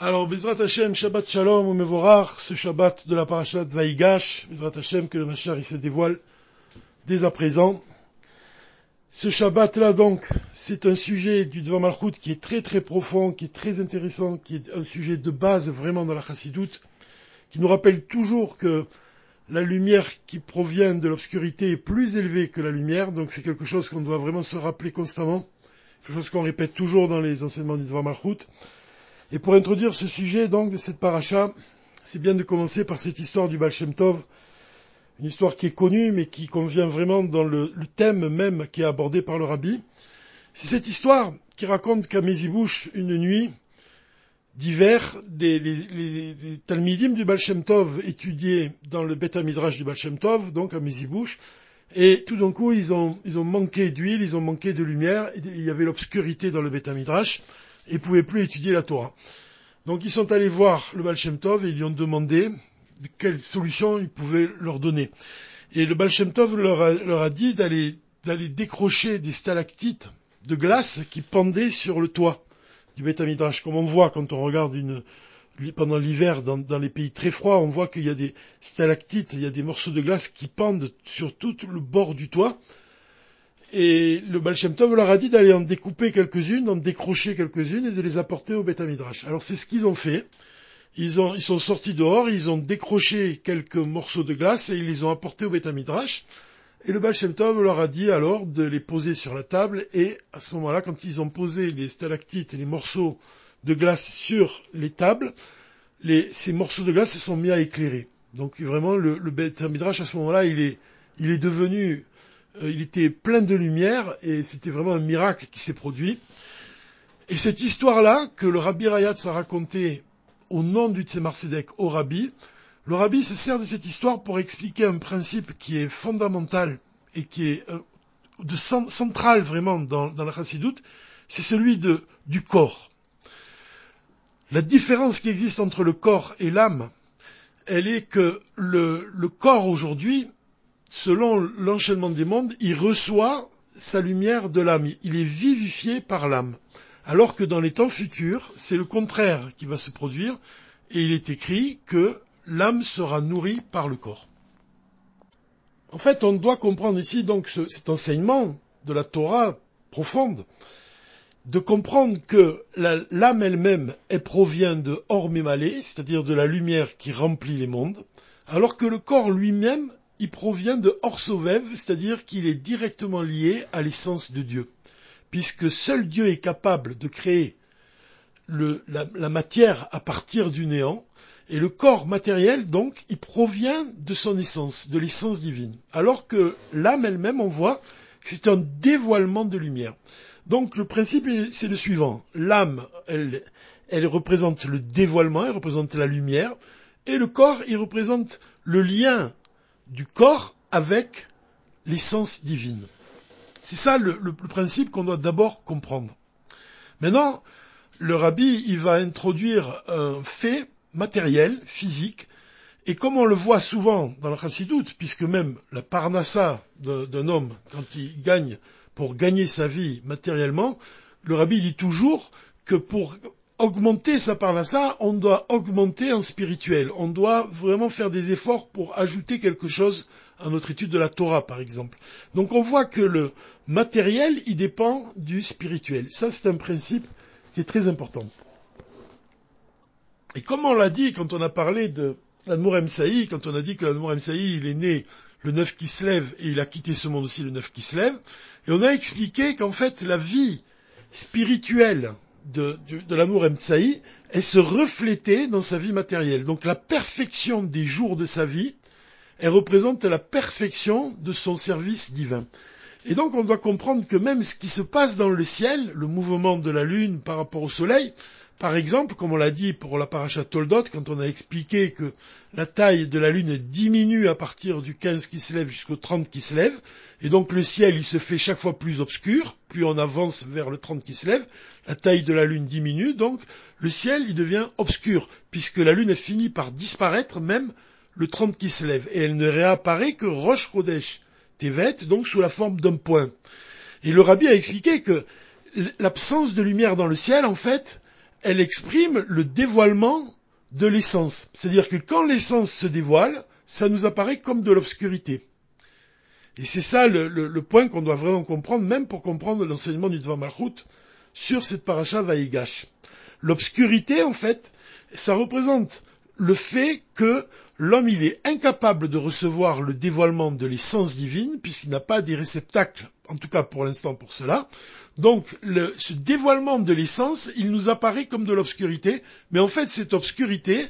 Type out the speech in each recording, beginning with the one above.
Alors, Bezrat Hashem, Shabbat Shalom, ou Mevorach, ce Shabbat de la parashat Vaïgash, Bezrat Hashem, que le Machar il se dévoile dès à présent. Ce Shabbat-là, donc, c'est un sujet du Dvar Malchut qui est très très profond, qui est très intéressant, qui est un sujet de base vraiment dans la Chassidoute, qui nous rappelle toujours que la lumière qui provient de l'obscurité est plus élevée que la lumière, donc c'est quelque chose qu'on doit vraiment se rappeler constamment, quelque chose qu'on répète toujours dans les enseignements du Dvar Malchut. Et pour introduire ce sujet, donc, de cette paracha, c'est bien de commencer par cette histoire du Baal Shem Tov, une histoire qui est connue, mais qui convient vraiment dans le, thème même qui est abordé par le rabbi. C'est cette histoire qui raconte qu'à Mezibouche, une nuit d'hiver, les, Talmidim du Baal Shem Tov étudiaient dans le Beth Midrash du Baal Shem Tov, donc à Mezibouche, et tout d'un coup, ils ont, ils ont manqué d'huile, ils ont manqué de lumière, il y avait l'obscurité dans le Beth Midrash, et pouvaient plus étudier la Torah. Donc ils sont allés voir le Baal Shem Tov et ils lui ont demandé quelle solution il pouvait leur donner. Et le Baal Shem Tov leur a, dit d'aller, décrocher des stalactites de glace qui pendaient sur le toit du Beth Midrash. Comme on voit quand on regarde pendant l'hiver dans, les pays très froids, on voit qu'il y a des stalactites, il y a des morceaux de glace qui pendent sur tout le bord du toit. Et le Baal Tov leur a dit d'aller en découper quelques-unes, d'en décrocher quelques-unes et de les apporter au Beth Midrash. Alors c'est ce qu'ils ont fait. Ils, ont, ils sont sortis dehors, ils ont décroché quelques morceaux de glace et ils les ont apportés au Beth Midrash. Et le Baal Tov leur a dit alors de les poser sur la table et à ce moment-là, quand ils ont posé les stalactites et les morceaux de glace sur les tables, les, ces morceaux de glace se sont mis à éclairer. Donc vraiment, le, le à ce moment-là, il est, il est devenu il était plein de lumière et c'était vraiment un miracle qui s'est produit. Et cette histoire-là, que le Rabbi Rayatz a racontée au nom du Tzemar Sedek au Rabbi, le Rabbi se sert de cette histoire pour expliquer un principe qui est fondamental et qui est euh, central vraiment dans, la chassidoute, c'est celui du corps. La différence qui existe entre le corps et l'âme, elle est que le corps aujourd'hui selon l'enchaînement des mondes, il reçoit sa lumière de l'âme. Il est vivifié par l'âme. Alors que dans les temps futurs, c'est le contraire qui va se produire, et il est écrit que l'âme sera nourrie par le corps. En fait, on doit comprendre ici donc cet enseignement de la Torah profonde, de comprendre que l'âme elle-même, elle provient de Ormémalé, c'est-à-dire de la lumière qui remplit les mondes, alors que le corps lui-même il provient de Orsovev, c'est-à-dire qu'il est directement lié à l'essence de Dieu, puisque seul Dieu est capable de créer la, matière à partir du néant, et le corps matériel, donc, il provient de son essence, de l'essence divine, alors que l'âme elle-même, on voit que c'est un dévoilement de lumière. Donc le principe, c'est le suivant. L'âme, elle, elle représente le dévoilement, elle représente la lumière, et le corps, il représente le lien du corps avec l'essence divine. C'est ça le, principe qu'on doit d'abord comprendre. Maintenant, le rabbi, il va introduire un fait matériel, physique, et comme on le voit souvent dans la chassidoute, puisque même la parnassa d'un homme, quand il gagne, pour gagner sa vie matériellement, le rabbi dit toujours que pour augmenter sa parnassa, on doit augmenter en spirituel. On doit vraiment faire des efforts pour ajouter quelque chose à notre étude de la Torah, par exemple. Donc on voit que le matériel, il dépend du spirituel. Ça, c'est un principe qui est très important. Et comme on l'a dit quand on a parlé de l'Admour Saï, quand on a dit que l'Admour Saï, il est né le neuf qui se lève et il a quitté ce monde aussi le neuf qui se lève, et on a expliqué qu'en fait la vie spirituelle de, l'amour Mtsaï, elle se reflétait dans sa vie matérielle. Donc la perfection des jours de sa vie, elle représente la perfection de son service divin. Et donc on doit comprendre que même ce qui se passe dans le ciel, le mouvement de la lune par rapport au soleil, par exemple, comme on l'a dit pour la paracha Toldot, quand on a expliqué que la taille de la Lune diminue à partir du 15 qui se lève jusqu'au 30 qui se lève, et donc le ciel il se fait chaque fois plus obscur, plus on avance vers le 30 qui se lève, la taille de la Lune diminue, donc le ciel il devient obscur, puisque la Lune finit par disparaître même le 30 qui se lève, et elle ne réapparaît que Roche Chodesh, Tevet, donc sous la forme d'un point. Et le rabbi a expliqué que l'absence de lumière dans le ciel, en fait, elle exprime le dévoilement de l'essence. C'est-à-dire que quand l'essence se dévoile, ça nous apparaît comme de l'obscurité. Et c'est ça le, point qu'on doit vraiment comprendre, même pour comprendre l'enseignement du Dvar sur cette paracha Vaïgash. L'obscurité, en fait, ça représente le fait que l'homme il est incapable de recevoir le dévoilement de l'essence divine puisqu'il n'a pas des réceptacles, en tout cas pour l'instant pour cela. Donc ce dévoilement de l'essence, il nous apparaît comme de l'obscurité, mais en fait cette obscurité,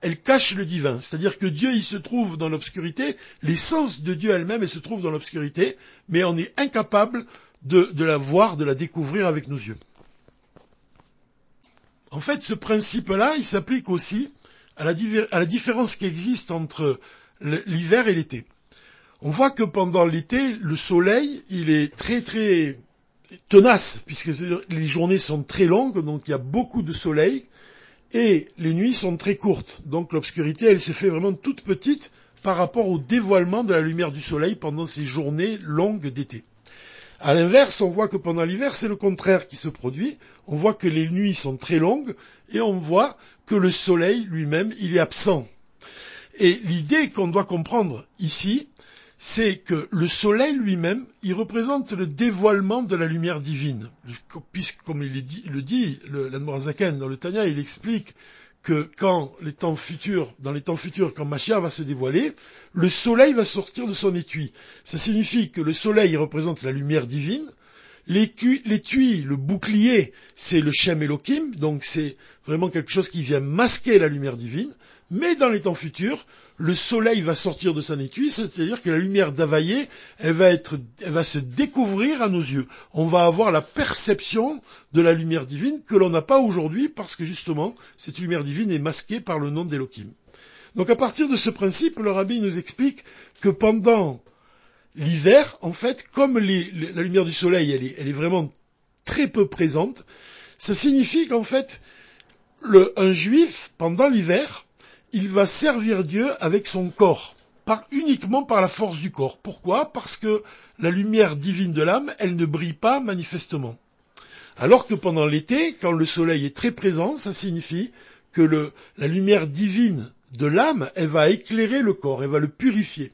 elle cache le divin. C'est-à-dire que Dieu, il se trouve dans l'obscurité, l'essence de Dieu elle-même, elle se trouve dans l'obscurité, mais on est incapable de, la voir, de la découvrir avec nos yeux. En fait, ce principe-là, il s'applique aussi à la, différence qui existe entre l'hiver et l'été. On voit que pendant l'été, le soleil, il est très très tenace, puisque les journées sont très longues, donc il y a beaucoup de soleil, et les nuits sont très courtes. Donc l'obscurité, elle se fait vraiment toute petite par rapport au dévoilement de la lumière du soleil pendant ces journées longues d'été. À l'inverse, on voit que pendant l'hiver, c'est le contraire qui se produit. On voit que les nuits sont très longues et on voit que le soleil lui-même, il est absent. Et l'idée qu'on doit comprendre ici, c'est que le soleil lui-même, il représente le dévoilement de la lumière divine. Puisque, comme le dit, l'Admorazaken dans le Tanya, il explique que quand les temps futurs, dans les temps futurs, quand Mashiach va se dévoiler, le soleil va sortir de son étui. Ça signifie que le soleil représente la lumière divine, L'étui, le bouclier, c'est le Shem Elohim, donc c'est vraiment quelque chose qui vient masquer la lumière divine. Mais dans les temps futurs, le soleil va sortir de son étui, c'est-à-dire que la lumière d'Availlé, elle va se découvrir à nos yeux. On va avoir la perception de la lumière divine que l'on n'a pas aujourd'hui parce que justement, cette lumière divine est masquée par le nom d'Elohim. Donc à partir de ce principe, le rabbi nous explique que pendant l'hiver, en fait, comme la lumière du soleil, elle est, vraiment très peu présente, ça signifie qu'en fait, un juif, pendant l'hiver, il va servir Dieu avec son corps, uniquement par la force du corps. Pourquoi? Parce que la lumière divine de l'âme, elle ne brille pas manifestement. Alors que pendant l'été, quand le soleil est très présent, ça signifie que la lumière divine de l'âme, elle va éclairer le corps, elle va le purifier.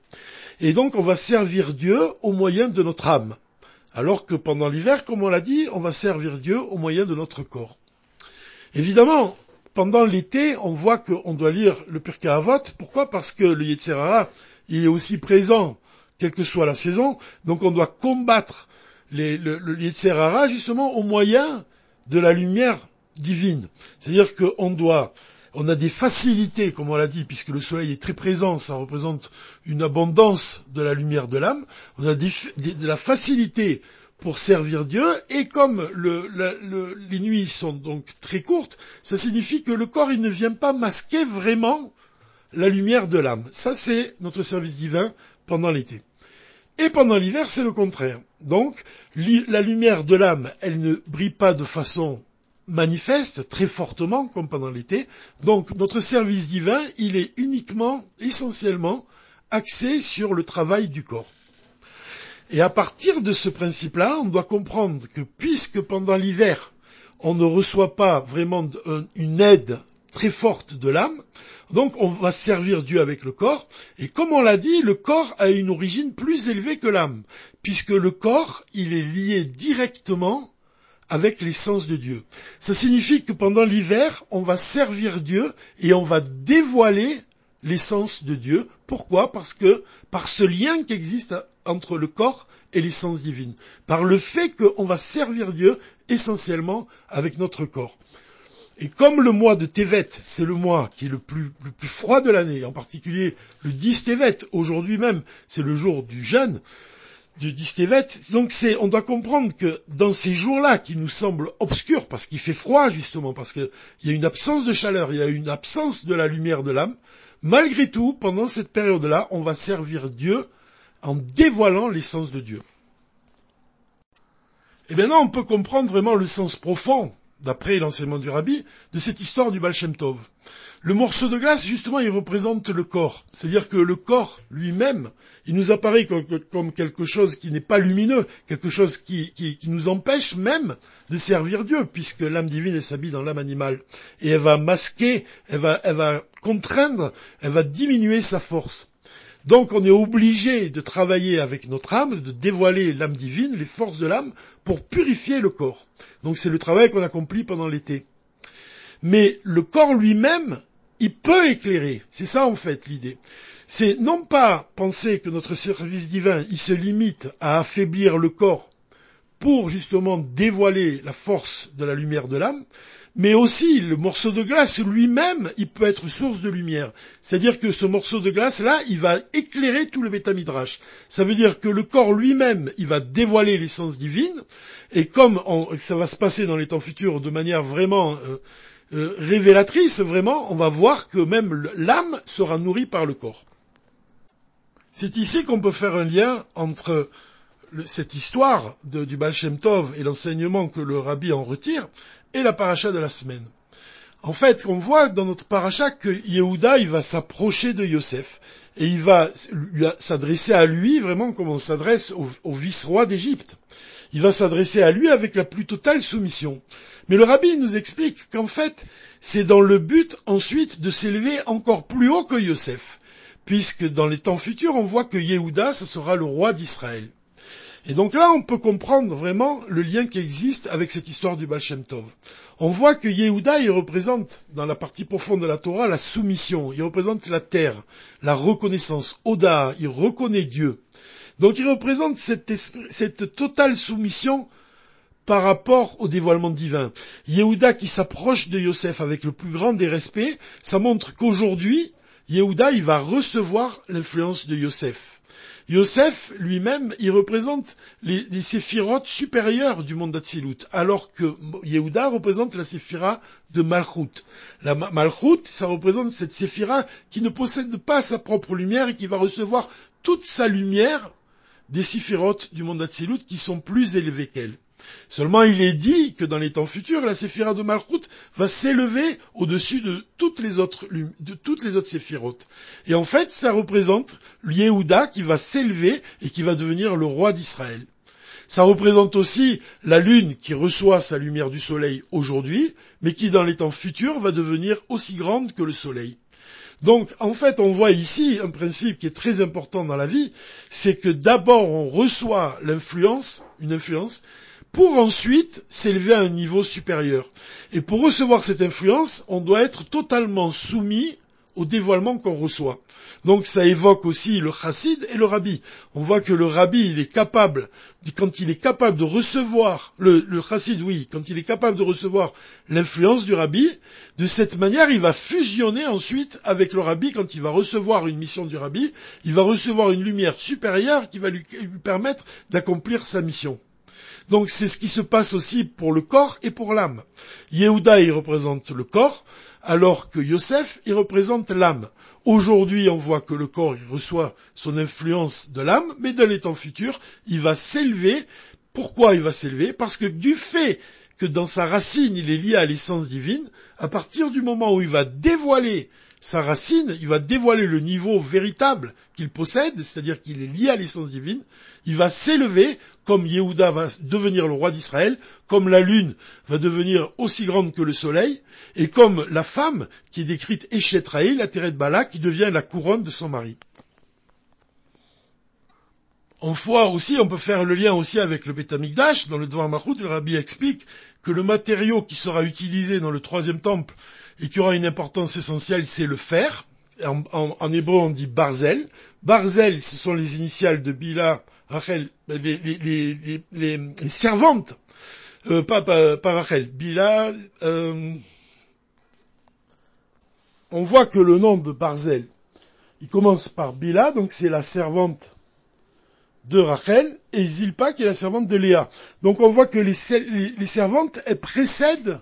Et donc on va servir Dieu au moyen de notre âme. Alors que pendant l'hiver, comme on l'a dit, on va servir Dieu au moyen de notre corps. Évidemment, pendant l'été, on voit qu'on doit lire le Pirkei. Pourquoi? Parce que le Yetzirah, il est aussi présent, quelle que soit la saison. Donc on doit combattre le, le justement au moyen de la lumière divine. C'est-à-dire qu'on doit on a des facilités, comme on l'a dit, puisque le soleil est très présent, ça représente une abondance de la lumière de l'âme. On a de la facilité pour servir Dieu, et comme les nuits sont donc très courtes, ça signifie que le corps, il ne vient pas masquer vraiment la lumière de l'âme. Ça, c'est notre service divin pendant l'été. Et pendant l'hiver, c'est le contraire. Donc, la lumière de l'âme, elle ne brille pas de façon manifeste très fortement comme pendant l'été. Donc notre service divin, il est uniquement, essentiellement, axé sur le travail du corps. Et à partir de ce principe-là, on doit comprendre que puisque pendant l'hiver, on ne reçoit pas vraiment une aide très forte de l'âme, donc on va servir Dieu avec le corps, et comme on l'a dit, le corps a une origine plus élevée que l'âme, puisque le corps, il est lié directement avec l'essence de Dieu. Ça signifie que pendant l'hiver, on va servir Dieu et on va dévoiler l'essence de Dieu. Pourquoi? Parce que par ce lien qui existe entre le corps et l'essence divine. Par le fait qu'on va servir Dieu essentiellement avec notre corps. Et comme le mois de Tevet, c'est le mois qui est le plus, froid de l'année, en particulier le 10 Tevet, aujourd'hui même, c'est le jour du jeûne, Distévet. Donc c'est, on doit comprendre que dans ces jours-là qui nous semblent obscurs parce qu'il fait froid justement, parce qu'il y a une absence de chaleur, il y a une absence de la lumière de l'âme, malgré tout, pendant cette période-là, on va servir Dieu en dévoilant l'essence de Dieu. Et maintenant, on peut comprendre vraiment le sens profond, d'après l'enseignement du Rabbi, de cette histoire du Baal Tov. Le morceau de glace, justement, il représente le corps. C'est-à-dire que le corps lui-même, il nous apparaît comme, quelque chose qui n'est pas lumineux, quelque chose qui, nous empêche même de servir Dieu, puisque l'âme divine s'habille dans l'âme animale. Et elle va masquer, elle va, contraindre, elle va diminuer sa force. Donc on est obligé de travailler avec notre âme, de dévoiler l'âme divine, les forces de l'âme, pour purifier le corps. Donc c'est le travail qu'on accomplit pendant l'été. Mais le corps lui-même, il peut éclairer. C'est ça en fait l'idée. C'est non pas penser que notre service divin, il se limite à affaiblir le corps pour justement dévoiler la force de la lumière de l'âme, mais aussi le morceau de glace lui-même, il peut être source de lumière. C'est-à-dire que ce morceau de glace-là, il va éclairer tout le bétamidrash. Ça veut dire que le corps lui-même, il va dévoiler l'essence divine, et comme ça va se passer dans les temps futurs de manière vraiment euh, euh, révélatrice, vraiment, on va voir que même l'âme sera nourrie par le corps. C'est ici qu'on peut faire un lien entre cette histoire du Baal Shem Tov et l'enseignement que le rabbi en retire et la paracha de la semaine. En fait, on voit dans notre paracha que Yehuda, va s'approcher de Yosef et il va s'adresser à lui vraiment comme on s'adresse au vice-roi d'Égypte. Il va s'adresser à lui avec la plus totale soumission. Mais le rabbi nous explique qu'en fait, c'est dans le but ensuite de s'élever encore plus haut que Yosef, puisque dans les temps futurs, on voit que Yehuda, ce sera le roi d'Israël. Et donc là, on peut comprendre vraiment le lien qui existe avec cette histoire du Baal Shem Tov. On voit que Yehuda, il représente, dans la partie profonde de la Torah, la soumission, il représente la terre, la reconnaissance, Oda, il reconnaît Dieu. Donc il représente cette totale soumission par rapport au dévoilement divin. Yehuda qui s'approche de Yosef avec le plus grand des respects, ça montre qu'aujourd'hui, Yehuda, il va recevoir l'influence de Yosef. Yosef lui-même, il représente les, séphirotes supérieures du monde d'Atsilut, alors que Yehuda représente la séphira de Malchut. La Malchut, ça représente cette séphira qui ne possède pas sa propre lumière et qui va recevoir toute sa lumière des séphirotes du monde d'Atsilut qui sont plus élevées qu'elle. Seulement il est dit que dans les temps futurs, la séphira de Malchut va s'élever au-dessus de toutes les autres, de toutes les autres séphirotes. Et en fait, ça représente Yehuda qui va s'élever et qui va devenir le roi d'Israël. Ça représente aussi la lune qui reçoit sa lumière du soleil aujourd'hui, mais qui dans les temps futurs va devenir aussi grande que le soleil. Donc, en fait, on voit ici un principe qui est très important dans la vie, c'est que d'abord on reçoit l'influence, une influence, pour ensuite s'élever à un niveau supérieur. Et pour recevoir cette influence, on doit être totalement soumis au dévoilement qu'on reçoit. Donc ça évoque aussi le chassid et le rabbi. On voit que le rabbi, il est capable, quand il est capable de recevoir, le, chassid, oui, quand il est capable de recevoir l'influence du rabbi, de cette manière, il va fusionner ensuite avec le rabbi quand il va recevoir une mission du rabbi, il va recevoir une lumière supérieure qui va lui permettre d'accomplir sa mission. Donc c'est ce qui se passe aussi pour le corps et pour l'âme. Yehuda, il représente le corps, alors que Yosef, il représente l'âme. Aujourd'hui, on voit que le corps, il reçoit son influence de l'âme, mais dans les temps futurs, il va s'élever. Pourquoi il va s'élever? Parce que du fait que dans sa racine, il est lié à l'essence divine, à partir du moment où il va dévoiler sa racine, il va dévoiler le niveau véritable qu'il possède, c'est-à-dire qu'il est lié à l'essence divine, il va s'élever, comme Yehuda va devenir le roi d'Israël, comme la lune va devenir aussi grande que le soleil, et comme la femme qui est décrite Eshetraï, la de Bala, qui devient la couronne de son mari. En voit aussi, on peut faire le lien aussi avec le Betamikdash, dans le Dvar Mahout, le Rabbi explique que le matériau qui sera utilisé dans le troisième temple et qui aura une importance essentielle, c'est le fer. En, hébreu, on dit barzel. Barzel, ce sont les initiales de Bila, Rachel, les, servantes, euh, pas, Rachel, Bila. Euh, on voit que le nom de Barzel, il commence par Bila, donc c'est la servante de Rachel, et Zilpa qui est la servante de Léa. Donc on voit que les servantes, elles précèdent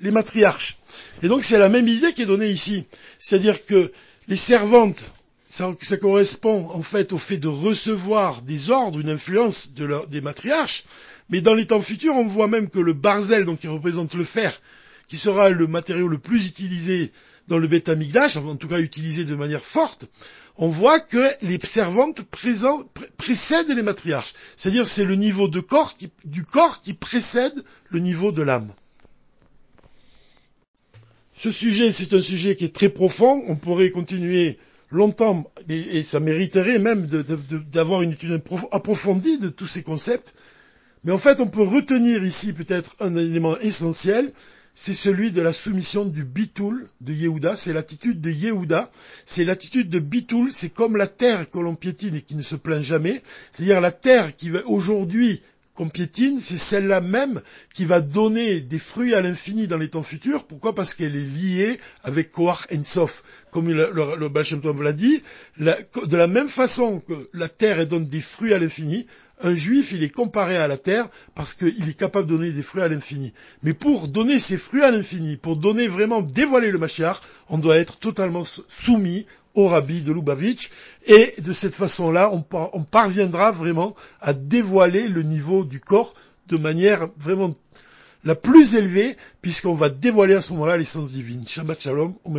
les matriarches. Et donc c'est la même idée qui est donnée ici. C'est-à-dire que les servantes, ça, correspond en fait au fait de recevoir des ordres, une influence des matriarches, mais dans les temps futurs, on voit même que le barzel, donc qui représente le fer, qui sera le matériau le plus utilisé dans le Amikdash, en tout cas utilisé de manière forte, on voit que les servantes précèdent les matriarches. C'est-à-dire c'est le niveau du corps qui précède le niveau de l'âme. Ce sujet, c'est un sujet qui est très profond. On pourrait continuer longtemps, et, ça mériterait même d'avoir une étude approfondie de tous ces concepts. Mais en fait, on peut retenir ici peut-être un élément essentiel, c'est celui de la soumission du bitoul de Yehuda, c'est l'attitude de Yehuda, c'est l'attitude de bitoul, c'est comme la terre que l'on piétine et qui ne se plaint jamais, c'est-à-dire la terre qui aujourd'hui qu'on c'est celle-là même qui va donner des fruits à l'infini dans les temps futurs. Pourquoi? Parce qu'elle est liée avec Koach Ensof. Comme le, le, le l'a dit, de la même façon que la terre donne des fruits à l'infini, un juif, il est comparé à la terre parce qu'il est capable de donner des fruits à l'infini. Mais pour donner ces fruits à l'infini, pour donner vraiment dévoiler le Mashiach, on doit être totalement soumis au rabbi de Lubavitch, et de cette façon-là, on, parviendra vraiment à dévoiler le niveau du corps de manière vraiment la plus élevée, puisqu'on va dévoiler à ce moment-là l'essence divine. Shabbat Shalom, au